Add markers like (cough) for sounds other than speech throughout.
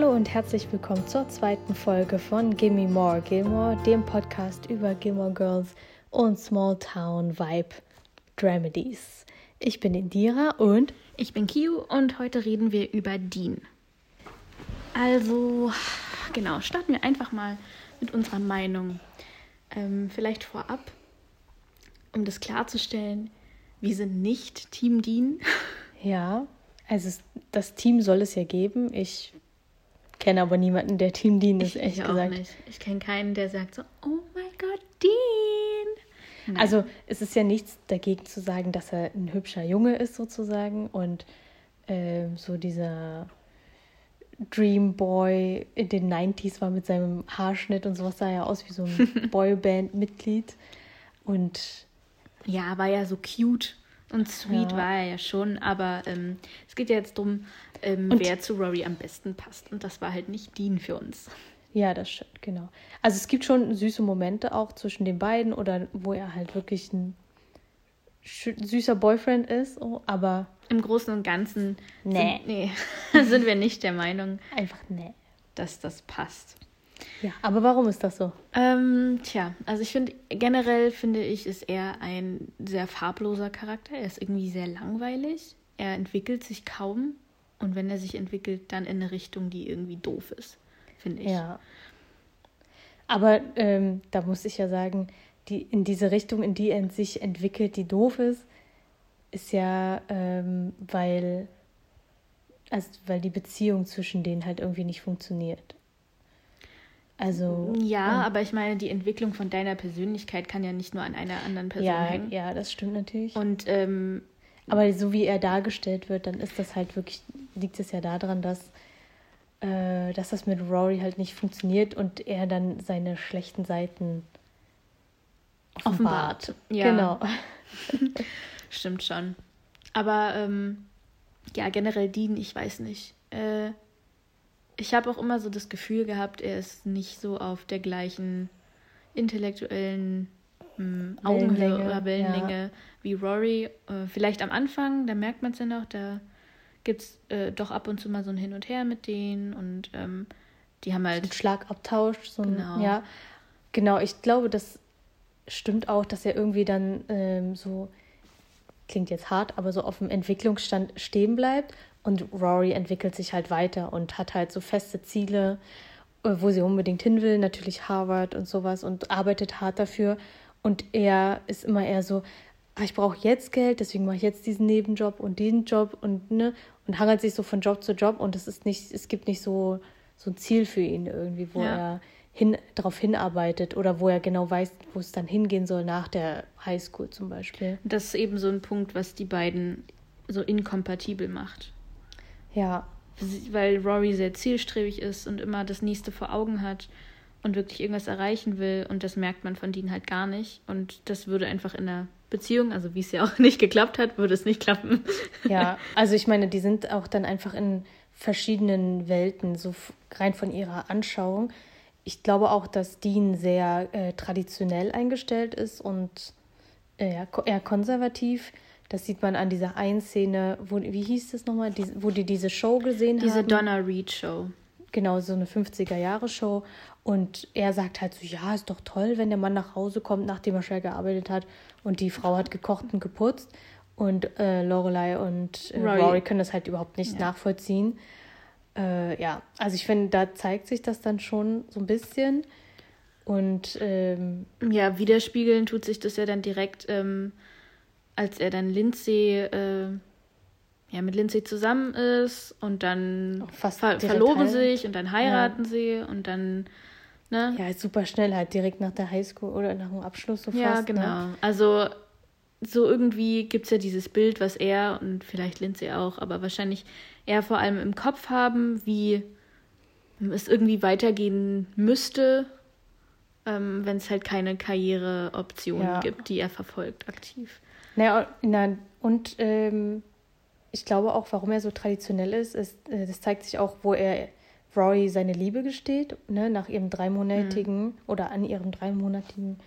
Hallo und herzlich willkommen zur zweiten Folge von Gimme More Gilmore, dem Podcast über Gilmore Girls und Small Town Vibe Dramedies. Ich bin Indira und ich bin Kiu und heute reden wir über Dean. Also, genau, starten wir einfach mal mit unserer Meinung. Ähm, vielleicht vorab, um das klarzustellen, wir sind nicht Team Dean. Ja, also das Team soll es ja geben. Ich kenne aber niemanden, der Team Dean ist, ich, echt ich gesagt. Auch nicht. Ich kenne keinen, der sagt so, oh mein Gott, Dean. Nein. Also es ist ja nichts dagegen zu sagen, dass er ein hübscher Junge ist sozusagen und äh, so dieser Dream Boy in den 90s war mit seinem Haarschnitt und sowas sah ja aus wie so ein (laughs) Boyband-Mitglied. Und ja, war ja so cute und sweet ja. war er ja schon, aber ähm, es geht ja jetzt darum, ähm, wer zu Rory am besten passt. Und das war halt nicht Dean für uns. Ja, das stimmt, genau. Also es gibt schon süße Momente auch zwischen den beiden oder wo er halt wirklich ein süßer Boyfriend ist, oh, aber im Großen und Ganzen nee. Sind, nee, (laughs) sind wir nicht der Meinung, einfach nee, dass das passt. Ja, aber warum ist das so? Ähm, tja, also ich finde, generell finde ich, ist er ein sehr farbloser Charakter. Er ist irgendwie sehr langweilig. Er entwickelt sich kaum. Und wenn er sich entwickelt, dann in eine Richtung, die irgendwie doof ist, finde ich. Ja. Aber ähm, da muss ich ja sagen, die, in diese Richtung, in die er sich entwickelt, die doof ist, ist ja, ähm, weil, also, weil die Beziehung zwischen denen halt irgendwie nicht funktioniert. Also. Ja, aber ich meine, die Entwicklung von deiner Persönlichkeit kann ja nicht nur an einer anderen Person ja, hängen. Ja, das stimmt natürlich. Und ähm, aber so wie er dargestellt wird, dann ist das halt wirklich, liegt es ja daran, dass, äh, dass das mit Rory halt nicht funktioniert und er dann seine schlechten Seiten offenbart. offenbart. Ja. Genau. (laughs) Stimmt schon. Aber ähm, ja, generell Dean, ich weiß nicht. Äh, ich habe auch immer so das Gefühl gehabt, er ist nicht so auf der gleichen intellektuellen hm, Augenhöhe oder Wellenlänge ja. wie Rory. Äh, vielleicht am Anfang, da merkt man es ja noch, da gibt es äh, doch ab und zu mal so ein Hin und Her mit denen und ähm, die haben halt. So ein Schlagabtausch, so ein, genau. ja. Genau, ich glaube, das stimmt auch, dass er irgendwie dann ähm, so, klingt jetzt hart, aber so auf dem Entwicklungsstand stehen bleibt und Rory entwickelt sich halt weiter und hat halt so feste Ziele, äh, wo sie unbedingt hin will, natürlich Harvard und sowas und arbeitet hart dafür. Und er ist immer eher so, ah, ich brauche jetzt Geld, deswegen mache ich jetzt diesen Nebenjob und den Job und ne und hangelt sich so von Job zu Job und es ist nicht, es gibt nicht so so ein Ziel für ihn irgendwie, wo ja. er hin, darauf hinarbeitet oder wo er genau weiß, wo es dann hingehen soll nach der Highschool zum Beispiel. Das ist eben so ein Punkt, was die beiden so inkompatibel macht. Ja. Weil Rory sehr zielstrebig ist und immer das nächste vor Augen hat und wirklich irgendwas erreichen will und das merkt man von Dean halt gar nicht und das würde einfach in der Beziehung, also wie es ja auch (laughs) nicht geklappt hat, würde es nicht klappen. Ja, (laughs) also ich meine, die sind auch dann einfach in verschiedenen Welten, so rein von ihrer Anschauung. Ich glaube auch, dass Dean sehr äh, traditionell eingestellt ist und äh, eher konservativ. Das sieht man an dieser einen Szene, wo, wie hieß das nochmal, die, wo die diese Show gesehen diese haben. Diese Donna Reed Show. Genau, so eine 50er-Jahre-Show. Und er sagt halt so, ja, ist doch toll, wenn der Mann nach Hause kommt, nachdem er schwer gearbeitet hat und die Frau hat gekocht und geputzt. Und äh, Lorelei und äh, Rory. Rory. können das halt überhaupt nicht ja. nachvollziehen. Äh, ja, also ich finde, da zeigt sich das dann schon so ein bisschen. Und ähm, ja, widerspiegeln tut sich das ja dann direkt, ähm, als er dann Lindsay, äh, ja, mit Lindsay zusammen ist und dann ver verloben heiraten. sich und dann heiraten ja. sie und dann, ne? Ja, super schnell halt direkt nach der Highschool oder nach dem Abschluss so ja, fast. Ja, genau. Ne? Also so irgendwie gibt es ja dieses Bild, was er und vielleicht Lindsay auch, aber wahrscheinlich er vor allem im Kopf haben, wie es irgendwie weitergehen müsste, ähm, wenn es halt keine Karriereoptionen ja. gibt, die er verfolgt aktiv. Naja, na, und ähm, ich glaube auch, warum er so traditionell ist, ist, äh, das zeigt sich auch, wo er Rory seine Liebe gesteht, ne, nach ihrem dreimonatigen mhm. oder an ihrem dreimonatigen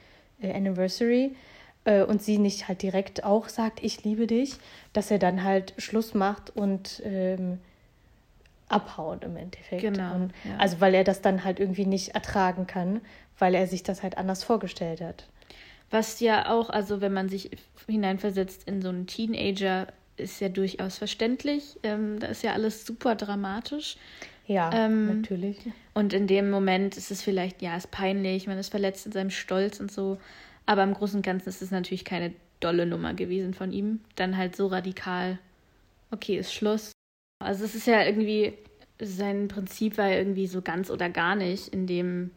äh, Anniversary äh, und sie nicht halt direkt auch sagt, ich liebe dich, dass er dann halt Schluss macht und ähm, abhaut im Endeffekt. Genau. Und, ja. Also weil er das dann halt irgendwie nicht ertragen kann, weil er sich das halt anders vorgestellt hat. Was ja auch, also wenn man sich hineinversetzt in so einen Teenager, ist ja durchaus verständlich. Ähm, da ist ja alles super dramatisch. Ja, ähm, natürlich. Und in dem Moment ist es vielleicht, ja, ist peinlich, man ist verletzt in seinem Stolz und so. Aber im Großen und Ganzen ist es natürlich keine dolle Nummer gewesen von ihm. Dann halt so radikal, okay, ist Schluss. Also es ist ja irgendwie, sein Prinzip war ja irgendwie so ganz oder gar nicht in dem.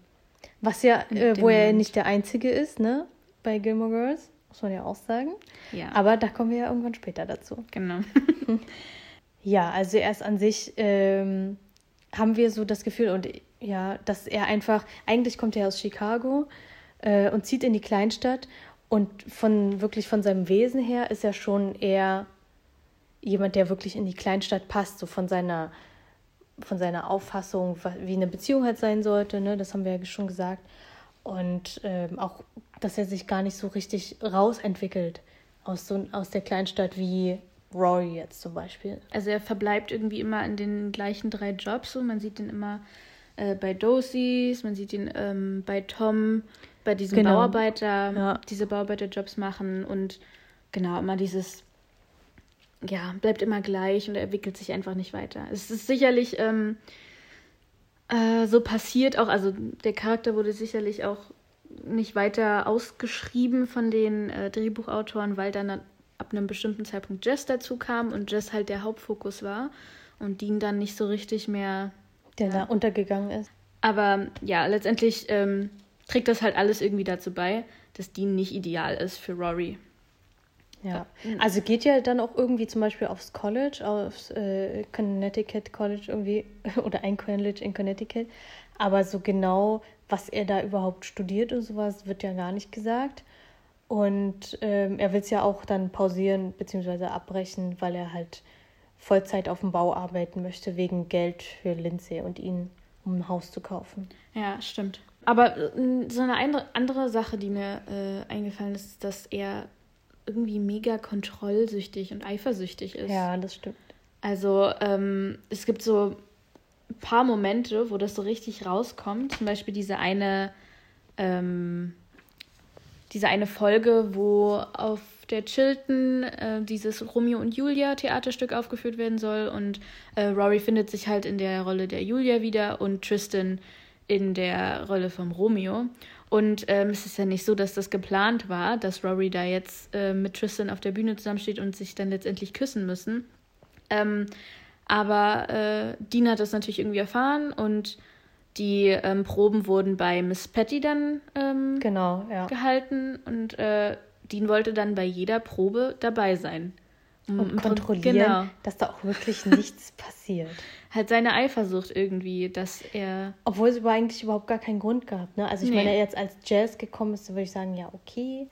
Was ja, äh, wo er nicht der Einzige ist, ne? Bei Gilmore Girls, muss man ja auch sagen. Ja. Aber da kommen wir ja irgendwann später dazu. Genau. (laughs) ja, also erst an sich ähm, haben wir so das Gefühl und ja, dass er einfach, eigentlich kommt er aus Chicago äh, und zieht in die Kleinstadt und von wirklich von seinem Wesen her ist er schon eher jemand, der wirklich in die Kleinstadt passt, so von seiner, von seiner Auffassung, wie eine Beziehung halt sein sollte, ne? das haben wir ja schon gesagt. Und ähm, auch, dass er sich gar nicht so richtig rausentwickelt aus, so, aus der Kleinstadt wie Rory jetzt zum Beispiel. Also er verbleibt irgendwie immer in den gleichen drei Jobs. So. Man sieht ihn immer äh, bei Dosys, man sieht ihn ähm, bei Tom, bei diesem genau. Bauarbeiter, ja. diese Bauarbeiterjobs machen und genau immer dieses ja, bleibt immer gleich und er entwickelt sich einfach nicht weiter. Es ist sicherlich ähm, äh, so passiert auch, also der Charakter wurde sicherlich auch nicht weiter ausgeschrieben von den äh, Drehbuchautoren, weil dann ab einem bestimmten Zeitpunkt Jess dazu kam und Jess halt der Hauptfokus war und Dean dann nicht so richtig mehr. Der ja. da untergegangen ist. Aber ja, letztendlich ähm, trägt das halt alles irgendwie dazu bei, dass Dean nicht ideal ist für Rory. Ja, also geht ja dann auch irgendwie zum Beispiel aufs College, aufs äh, Connecticut College irgendwie (laughs) oder ein College in Connecticut. Aber so genau, was er da überhaupt studiert und sowas, wird ja gar nicht gesagt. Und ähm, er will es ja auch dann pausieren bzw. abbrechen, weil er halt Vollzeit auf dem Bau arbeiten möchte, wegen Geld für Lindsay und ihn, um ein Haus zu kaufen. Ja, stimmt. Aber äh, so eine andere Sache, die mir äh, eingefallen ist, dass er irgendwie mega kontrollsüchtig und eifersüchtig ist. Ja, das stimmt. Also ähm, es gibt so ein paar Momente, wo das so richtig rauskommt. Zum Beispiel diese eine, ähm, diese eine Folge, wo auf der Chilton äh, dieses Romeo und Julia Theaterstück aufgeführt werden soll und äh, Rory findet sich halt in der Rolle der Julia wieder und Tristan in der Rolle vom Romeo. Und ähm, es ist ja nicht so, dass das geplant war, dass Rory da jetzt äh, mit Tristan auf der Bühne zusammensteht und sich dann letztendlich küssen müssen. Ähm, aber äh, Dean hat das natürlich irgendwie erfahren und die ähm, Proben wurden bei Miss Patty dann ähm, genau, ja. gehalten und äh, Dean wollte dann bei jeder Probe dabei sein. Und kontrollieren, genau. dass da auch wirklich nichts (laughs) passiert halt seine Eifersucht irgendwie, dass er. Obwohl es eigentlich überhaupt gar keinen Grund gab, ne? Also ich nee. meine, jetzt als Jazz gekommen ist, würde ich sagen, ja, okay.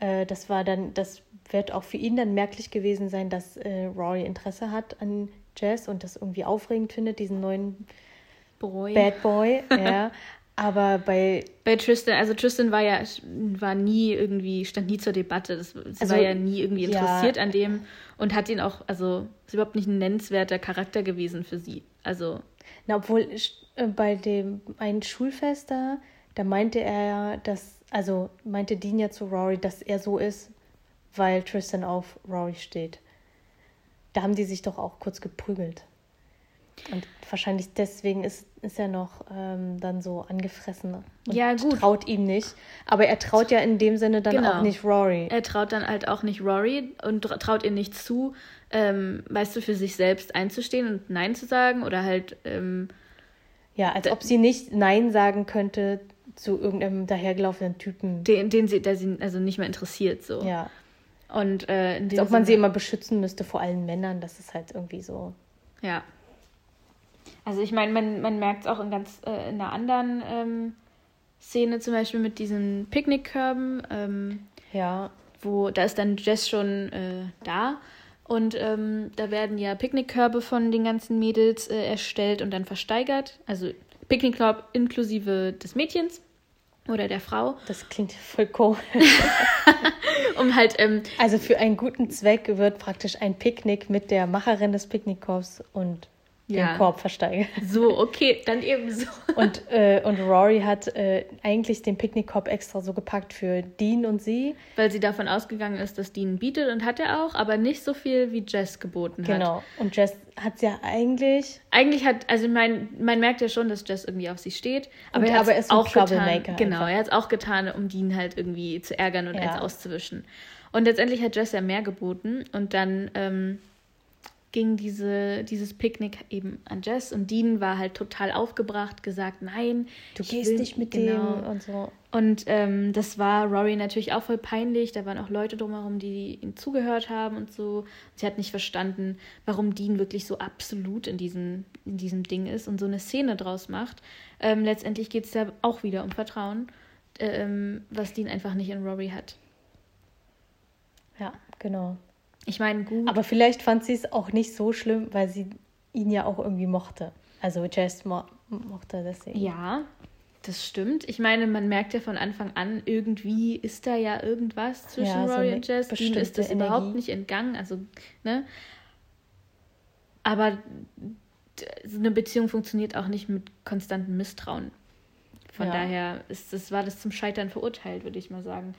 Äh, das war dann, das wird auch für ihn dann merklich gewesen sein, dass äh, Rory Interesse hat an Jazz und das irgendwie aufregend findet, diesen neuen Boy. Bad Boy, (laughs) ja. Aber bei. Bei Tristan, also Tristan war ja, war nie irgendwie, stand nie zur Debatte. Das, sie also, war ja nie irgendwie interessiert ja. an dem und hat ihn auch, also ist überhaupt nicht ein nennenswerter Charakter gewesen für sie. Also. Na, obwohl äh, bei dem einen Schulfest da, da meinte er ja, dass, also meinte Dean ja zu Rory, dass er so ist, weil Tristan auf Rory steht. Da haben die sich doch auch kurz geprügelt. Und wahrscheinlich deswegen ist, ist er noch ähm, dann so angefressen und ja, gut. traut ihm nicht. Aber er traut ja in dem Sinne dann genau. auch nicht Rory. Er traut dann halt auch nicht Rory und traut ihr nicht zu, ähm, weißt du, für sich selbst einzustehen und Nein zu sagen oder halt. Ähm, ja, als ob sie nicht Nein sagen könnte zu irgendeinem dahergelaufenen Typen. Den, den sie, der sie also nicht mehr interessiert, so. Ja. Und äh, als ob man sie immer beschützen müsste vor allen Männern, das ist halt irgendwie so. Ja. Also ich meine, man, man merkt es auch in ganz äh, in einer anderen ähm, Szene, zum Beispiel mit diesen Picknickkörben. Ähm, ja. Wo, da ist dann Jess schon äh, da. Und ähm, da werden ja Picknickkörbe von den ganzen Mädels äh, erstellt und dann versteigert. Also Picknickkorb inklusive des Mädchens oder der Frau. Das klingt voll cool. (laughs) um halt. Ähm, also für einen guten Zweck wird praktisch ein Picknick mit der Macherin des Picknickkorbs und ja. den Korb versteigert. So, okay, dann eben so. (laughs) Und, äh, und Rory hat äh, eigentlich den Picknickkorb extra so gepackt für Dean und sie. Weil sie davon ausgegangen ist, dass Dean bietet und hat er auch, aber nicht so viel, wie Jess geboten hat. Genau, und Jess hat es ja eigentlich... Eigentlich hat, also mein, man merkt ja schon, dass Jess irgendwie auf sie steht, aber und, er hat es auch getan. Genau, einfach. er hat es auch getan, um Dean halt irgendwie zu ärgern und ja. eins auszuwischen. Und letztendlich hat Jess ja mehr geboten und dann... Ähm, ging diese, dieses Picknick eben an Jess und Dean war halt total aufgebracht, gesagt, nein, du gehst will, nicht mit genau. dem und so. Und ähm, das war Rory natürlich auch voll peinlich. Da waren auch Leute drumherum, die ihm zugehört haben und so. Sie hat nicht verstanden, warum Dean wirklich so absolut in diesem, in diesem Ding ist und so eine Szene draus macht. Ähm, letztendlich geht es ja auch wieder um Vertrauen, ähm, was Dean einfach nicht in Rory hat. Ja, genau. Ich meine, gut. Aber vielleicht fand sie es auch nicht so schlimm, weil sie ihn ja auch irgendwie mochte. Also Jess mo mochte deswegen. Ja, das stimmt. Ich meine, man merkt ja von Anfang an, irgendwie ist da ja irgendwas zwischen ja, Rory so und Jess. Dean ist das Energie. überhaupt nicht entgangen. Also, ne? Aber eine Beziehung funktioniert auch nicht mit konstantem Misstrauen. Von ja. daher ist das, war das zum Scheitern verurteilt, würde ich mal sagen.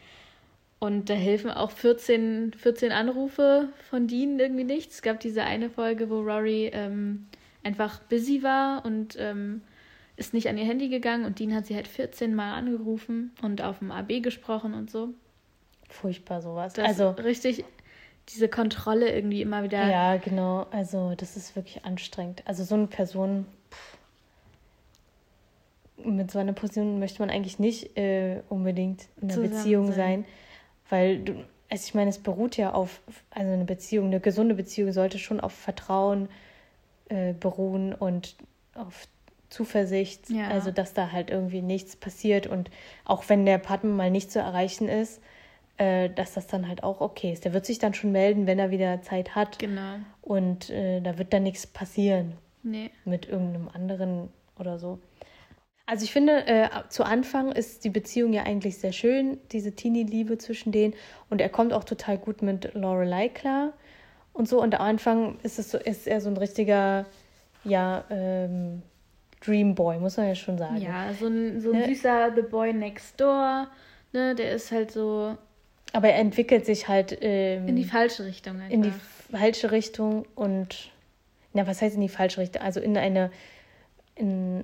Und da helfen auch 14, 14 Anrufe von Dean irgendwie nichts. Es gab diese eine Folge, wo Rory ähm, einfach busy war und ähm, ist nicht an ihr Handy gegangen und Dean hat sie halt 14 Mal angerufen und auf dem AB gesprochen und so. Furchtbar sowas. Das also richtig diese Kontrolle irgendwie immer wieder. Ja, genau. Also das ist wirklich anstrengend. Also so eine Person pff, mit so einer Position möchte man eigentlich nicht äh, unbedingt in einer Beziehung sein. sein weil du, also ich meine, es beruht ja auf, also eine Beziehung, eine gesunde Beziehung sollte schon auf Vertrauen äh, beruhen und auf Zuversicht, ja. also dass da halt irgendwie nichts passiert und auch wenn der Partner mal nicht zu erreichen ist, äh, dass das dann halt auch okay ist. Der wird sich dann schon melden, wenn er wieder Zeit hat. Genau. Und äh, da wird dann nichts passieren. Nee. Mit irgendeinem anderen oder so. Also ich finde, äh, zu Anfang ist die Beziehung ja eigentlich sehr schön, diese Teenie-Liebe zwischen denen. Und er kommt auch total gut mit Lorelei klar und so. Und am Anfang ist es so, ist er so ein richtiger, ja, ähm, Dreamboy, muss man ja schon sagen. Ja, so ein, so ein ne? süßer The Boy Next Door, ne, der ist halt so. Aber er entwickelt sich halt ähm, in die falsche Richtung einfach. In die falsche Richtung und, na, was heißt in die falsche Richtung? Also in eine, in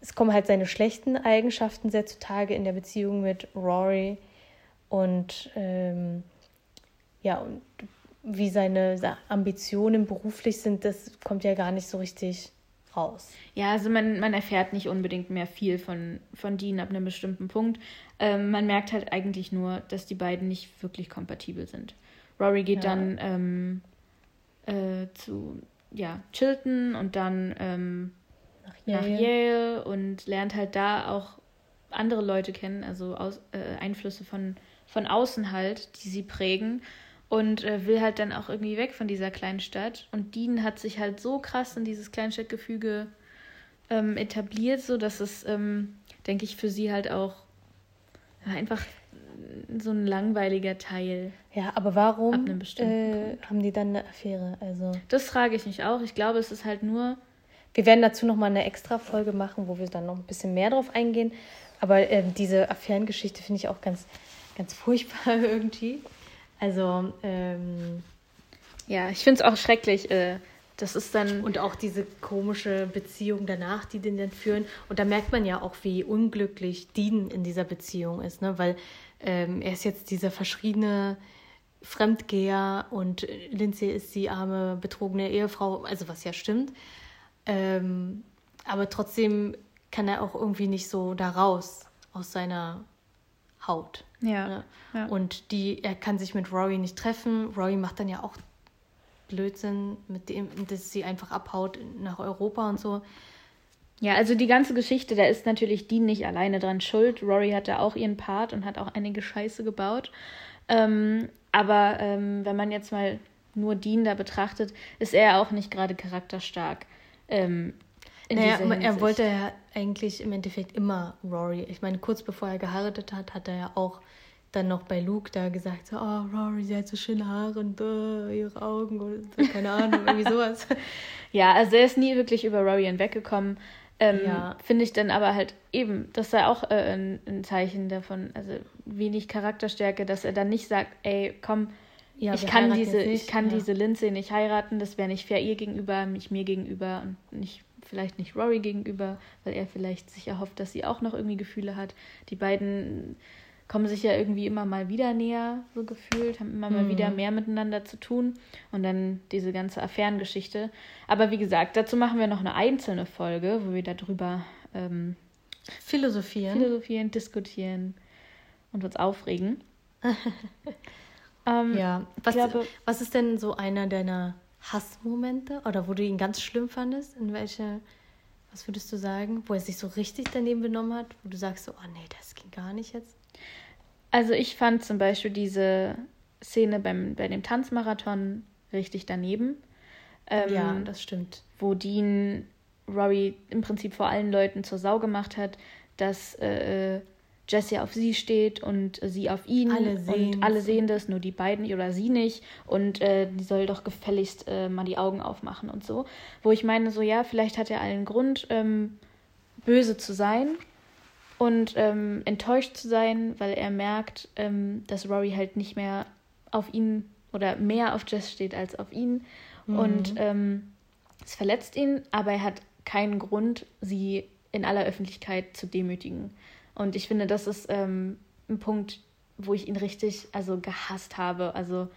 es kommen halt seine schlechten Eigenschaften sehr zutage in der Beziehung mit Rory und ähm, ja, und wie seine Ambitionen beruflich sind, das kommt ja gar nicht so richtig raus. Ja, also man, man erfährt nicht unbedingt mehr viel von, von Dean ab einem bestimmten Punkt. Ähm, man merkt halt eigentlich nur, dass die beiden nicht wirklich kompatibel sind. Rory geht ja. dann ähm, äh, zu ja, Chilton und dann ähm, Yale. nach Yale und lernt halt da auch andere Leute kennen, also aus, äh, Einflüsse von, von außen halt, die sie prägen und äh, will halt dann auch irgendwie weg von dieser kleinen Stadt. Und Dean hat sich halt so krass in dieses Kleinstadtgefüge ähm, etabliert, so dass es, ähm, denke ich, für sie halt auch einfach so ein langweiliger Teil. Ja, aber warum äh, haben die dann eine Affäre? Also das frage ich mich auch. Ich glaube, es ist halt nur wir werden dazu nochmal eine extra Folge machen, wo wir dann noch ein bisschen mehr drauf eingehen. Aber äh, diese Affärengeschichte finde ich auch ganz, ganz furchtbar (laughs) irgendwie. Also, ähm, ja, ich finde es auch schrecklich. Äh, das ist dann. Und auch diese komische Beziehung danach, die den dann führen. Und da merkt man ja auch, wie unglücklich Dean in dieser Beziehung ist, ne? Weil ähm, er ist jetzt dieser verschriene Fremdgeher und Lindsay ist die arme, betrogene Ehefrau, also was ja stimmt. Ähm, aber trotzdem kann er auch irgendwie nicht so da raus aus seiner Haut. Ja, ne? ja. Und die, er kann sich mit Rory nicht treffen. Rory macht dann ja auch Blödsinn, mit dem, dass sie einfach abhaut nach Europa und so. Ja, also die ganze Geschichte, da ist natürlich Dean nicht alleine dran schuld. Rory hat da auch ihren Part und hat auch einige Scheiße gebaut. Ähm, aber ähm, wenn man jetzt mal nur Dean da betrachtet, ist er auch nicht gerade charakterstark. Ähm, naja, er wollte ja eigentlich im Endeffekt immer Rory. Ich meine, kurz bevor er geheiratet hat, hat er ja auch dann noch bei Luke da gesagt, so, oh, Rory, sie hat so schöne Haare und uh, ihre Augen und keine Ahnung, (laughs) irgendwie sowas. Ja, also er ist nie wirklich über Rory hinweggekommen. Ähm, ja. Finde ich dann aber halt eben, das sei auch äh, ein, ein, Zeichen davon, also wenig Charakterstärke, dass er dann nicht sagt, ey, komm, ja, ich, kann diese, ich kann ja. diese Lindsay nicht heiraten, das wäre nicht fair ihr gegenüber, nicht mir gegenüber und nicht, vielleicht nicht Rory gegenüber, weil er vielleicht sich erhofft, dass sie auch noch irgendwie Gefühle hat. Die beiden kommen sich ja irgendwie immer mal wieder näher, so gefühlt, haben immer mal mhm. wieder mehr miteinander zu tun und dann diese ganze Affärengeschichte. Aber wie gesagt, dazu machen wir noch eine einzelne Folge, wo wir darüber ähm, philosophieren. philosophieren, diskutieren und uns aufregen. (laughs) ähm, ja, was, glaube, was ist denn so einer deiner Hassmomente oder wo du ihn ganz schlimm fandest? In welche, was würdest du sagen, wo er sich so richtig daneben benommen hat, wo du sagst so, oh nee, das ging gar nicht jetzt? Also ich fand zum Beispiel diese Szene beim, bei dem Tanzmarathon richtig daneben. Ähm, ja, das stimmt. Wo Dean Rory im Prinzip vor allen Leuten zur Sau gemacht hat, dass äh, Jesse auf sie steht und sie auf ihn. Alle sehen Und alle sehen das, nur die beiden oder sie nicht. Und äh, die soll doch gefälligst äh, mal die Augen aufmachen und so. Wo ich meine, so ja, vielleicht hat er allen Grund, ähm, böse zu sein und ähm, enttäuscht zu sein, weil er merkt, ähm, dass Rory halt nicht mehr auf ihn oder mehr auf Jess steht als auf ihn. Mhm. Und ähm, es verletzt ihn, aber er hat keinen Grund, sie in aller Öffentlichkeit zu demütigen. Und ich finde, das ist ähm, ein Punkt, wo ich ihn richtig also gehasst habe. Also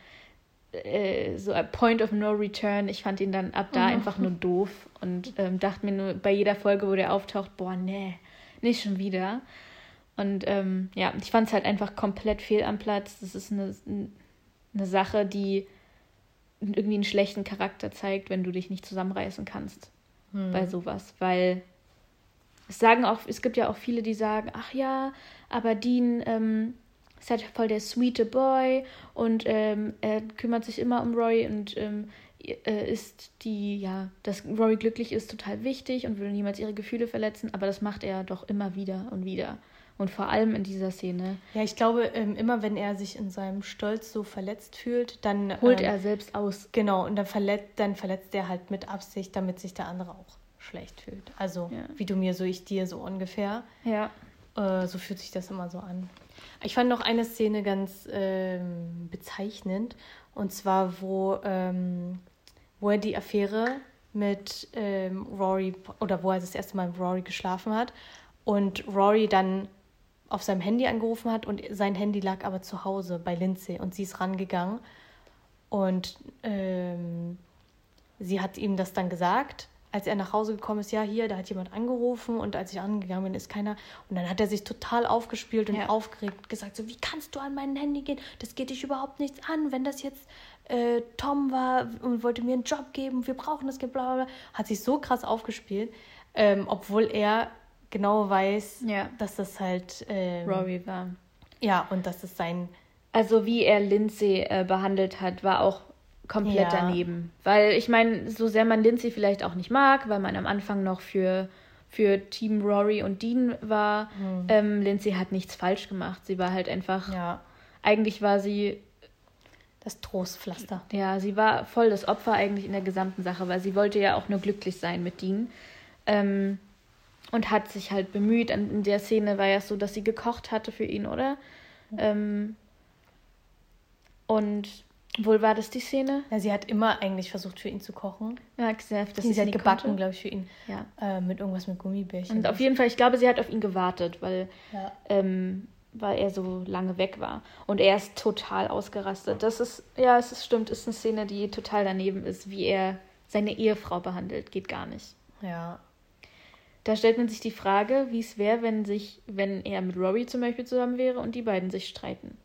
äh, so a Point of No Return. Ich fand ihn dann ab da mhm. einfach nur doof und ähm, dachte mir nur bei jeder Folge, wo der auftaucht, boah, nee, nicht schon wieder. Und ähm, ja, ich fand es halt einfach komplett fehl am Platz. Das ist eine, eine Sache, die irgendwie einen schlechten Charakter zeigt, wenn du dich nicht zusammenreißen kannst hm. bei sowas. Weil es sagen auch, es gibt ja auch viele, die sagen, ach ja, aber Dean ähm, ist halt voll der sweete Boy und ähm, er kümmert sich immer um Roy und ähm, äh, ist die, ja, dass Rory glücklich ist, total wichtig und will niemals ihre Gefühle verletzen, aber das macht er doch immer wieder und wieder. Und vor allem in dieser Szene. Ja, ich glaube, ähm, immer wenn er sich in seinem Stolz so verletzt fühlt, dann. Holt ähm, er selbst aus. Genau, und dann verletzt, dann verletzt er halt mit Absicht, damit sich der andere auch schlecht fühlt. Also, ja. wie du mir, so ich dir, so ungefähr. Ja. Äh, so fühlt sich das immer so an. Ich fand noch eine Szene ganz ähm, bezeichnend. Und zwar, wo ähm, wo er die Affäre mit ähm, Rory oder wo er das erste Mal mit Rory geschlafen hat und Rory dann auf seinem Handy angerufen hat und sein Handy lag aber zu Hause bei Lindsay und sie ist rangegangen und ähm, sie hat ihm das dann gesagt als er nach Hause gekommen ist, ja, hier, da hat jemand angerufen und als ich angegangen bin, ist keiner. Und dann hat er sich total aufgespielt und ja. aufgeregt gesagt, so, wie kannst du an mein Handy gehen? Das geht dich überhaupt nichts an, wenn das jetzt äh, Tom war und wollte mir einen Job geben, wir brauchen das, bla bla bla. Hat sich so krass aufgespielt, ähm, obwohl er genau weiß, ja. dass das halt ähm, Rory war. Ja, und dass es sein. Also wie er Lindsay äh, behandelt hat, war auch komplett ja. daneben. Weil ich meine, so sehr man Lindsay vielleicht auch nicht mag, weil man am Anfang noch für, für Team Rory und Dean war, mhm. ähm, Lindsay hat nichts falsch gemacht. Sie war halt einfach. Ja. Eigentlich war sie. Das Trostpflaster. Ja, sie war voll das Opfer eigentlich in der gesamten Sache, weil sie wollte ja auch nur glücklich sein mit Dean. Ähm, und hat sich halt bemüht. In der Szene war ja so, dass sie gekocht hatte für ihn, oder? Mhm. Ähm, und wohl war das die Szene? Ja, sie hat immer eigentlich versucht, für ihn zu kochen. Ja, gesagt, dass sie, sie hat gebacken, glaube ich, für ihn. Ja. Äh, mit irgendwas mit Gummibärchen. Und auf jeden Fall, ich glaube, sie hat auf ihn gewartet, weil, ja. ähm, weil er so lange weg war. Und er ist total ausgerastet. Das ist, ja, es ist, stimmt, ist eine Szene, die total daneben ist, wie er seine Ehefrau behandelt. Geht gar nicht. Ja. Da stellt man sich die Frage, wie es wäre, wenn sich, wenn er mit Rory zum Beispiel zusammen wäre und die beiden sich streiten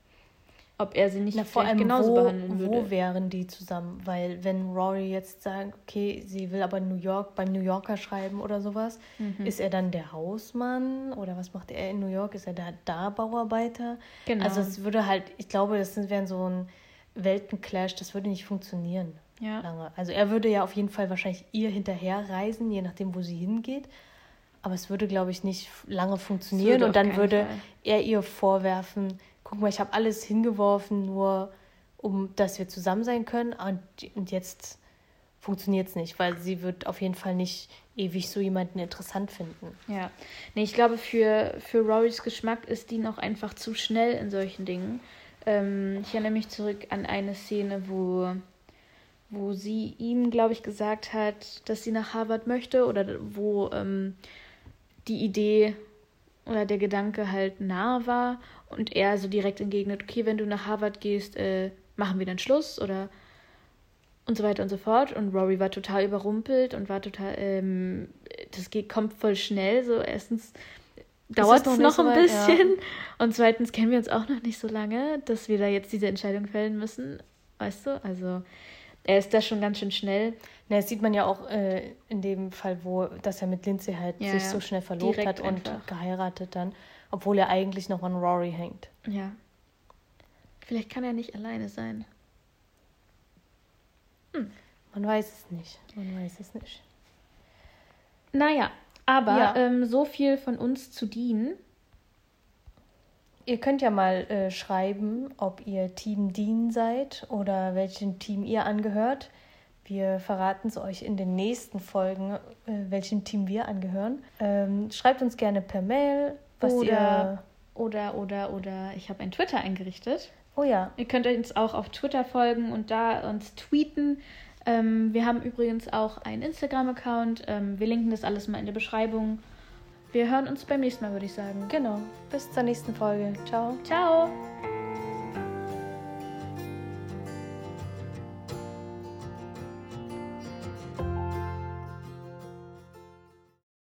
ob er sie nicht Na, vor allem genauso wo, behandeln würde. Wo wären die zusammen? Weil wenn Rory jetzt sagt, okay, sie will aber New York beim New Yorker schreiben oder sowas, mhm. ist er dann der Hausmann oder was macht er in New York? Ist er da, da Bauarbeiter? Genau. Also es würde halt, ich glaube, das wäre so ein Weltenclash, das würde nicht funktionieren. Ja. Lange. Also er würde ja auf jeden Fall wahrscheinlich ihr hinterher reisen, je nachdem, wo sie hingeht. Aber es würde, glaube ich, nicht lange funktionieren. Und dann würde Fall. er ihr vorwerfen, guck mal, ich habe alles hingeworfen, nur um dass wir zusammen sein können. Und, und jetzt funktioniert es nicht, weil sie wird auf jeden Fall nicht ewig so jemanden interessant finden. Ja. Nee, ich glaube, für, für Rorys Geschmack ist die noch einfach zu schnell in solchen Dingen. Ähm, ich erinnere mich zurück an eine Szene, wo, wo sie ihm, glaube ich, gesagt hat, dass sie nach Harvard möchte oder wo ähm, die Idee oder der Gedanke halt nah war und er so direkt entgegnet, okay, wenn du nach Harvard gehst, äh, machen wir dann Schluss oder und so weiter und so fort. Und Rory war total überrumpelt und war total, ähm, das geht, kommt voll schnell. So, erstens dauert es noch, noch ein bisschen ja. und zweitens kennen wir uns auch noch nicht so lange, dass wir da jetzt diese Entscheidung fällen müssen. Weißt du? Also, er ist da schon ganz schön schnell. Na, das sieht man ja auch äh, in dem Fall, wo dass er mit Lindsay halt ja, sich so schnell verlobt hat und einfach. geheiratet dann, obwohl er eigentlich noch an Rory hängt. Ja. Vielleicht kann er nicht alleine sein. Hm. Man weiß es nicht. Man weiß es nicht. Naja, aber ja. ähm, so viel von uns zu dienen. Ihr könnt ja mal äh, schreiben, ob ihr Team Dean seid oder welchem Team ihr angehört. Wir verraten es euch in den nächsten Folgen, äh, welchem Team wir angehören. Ähm, schreibt uns gerne per Mail, was oder, ihr. Oder, oder, oder ich habe ein Twitter eingerichtet. Oh ja. Ihr könnt uns auch auf Twitter folgen und da uns tweeten. Ähm, wir haben übrigens auch einen Instagram-Account. Ähm, wir linken das alles mal in der Beschreibung. Wir hören uns beim nächsten Mal, würde ich sagen. Genau. Bis zur nächsten Folge. Ciao. Ciao.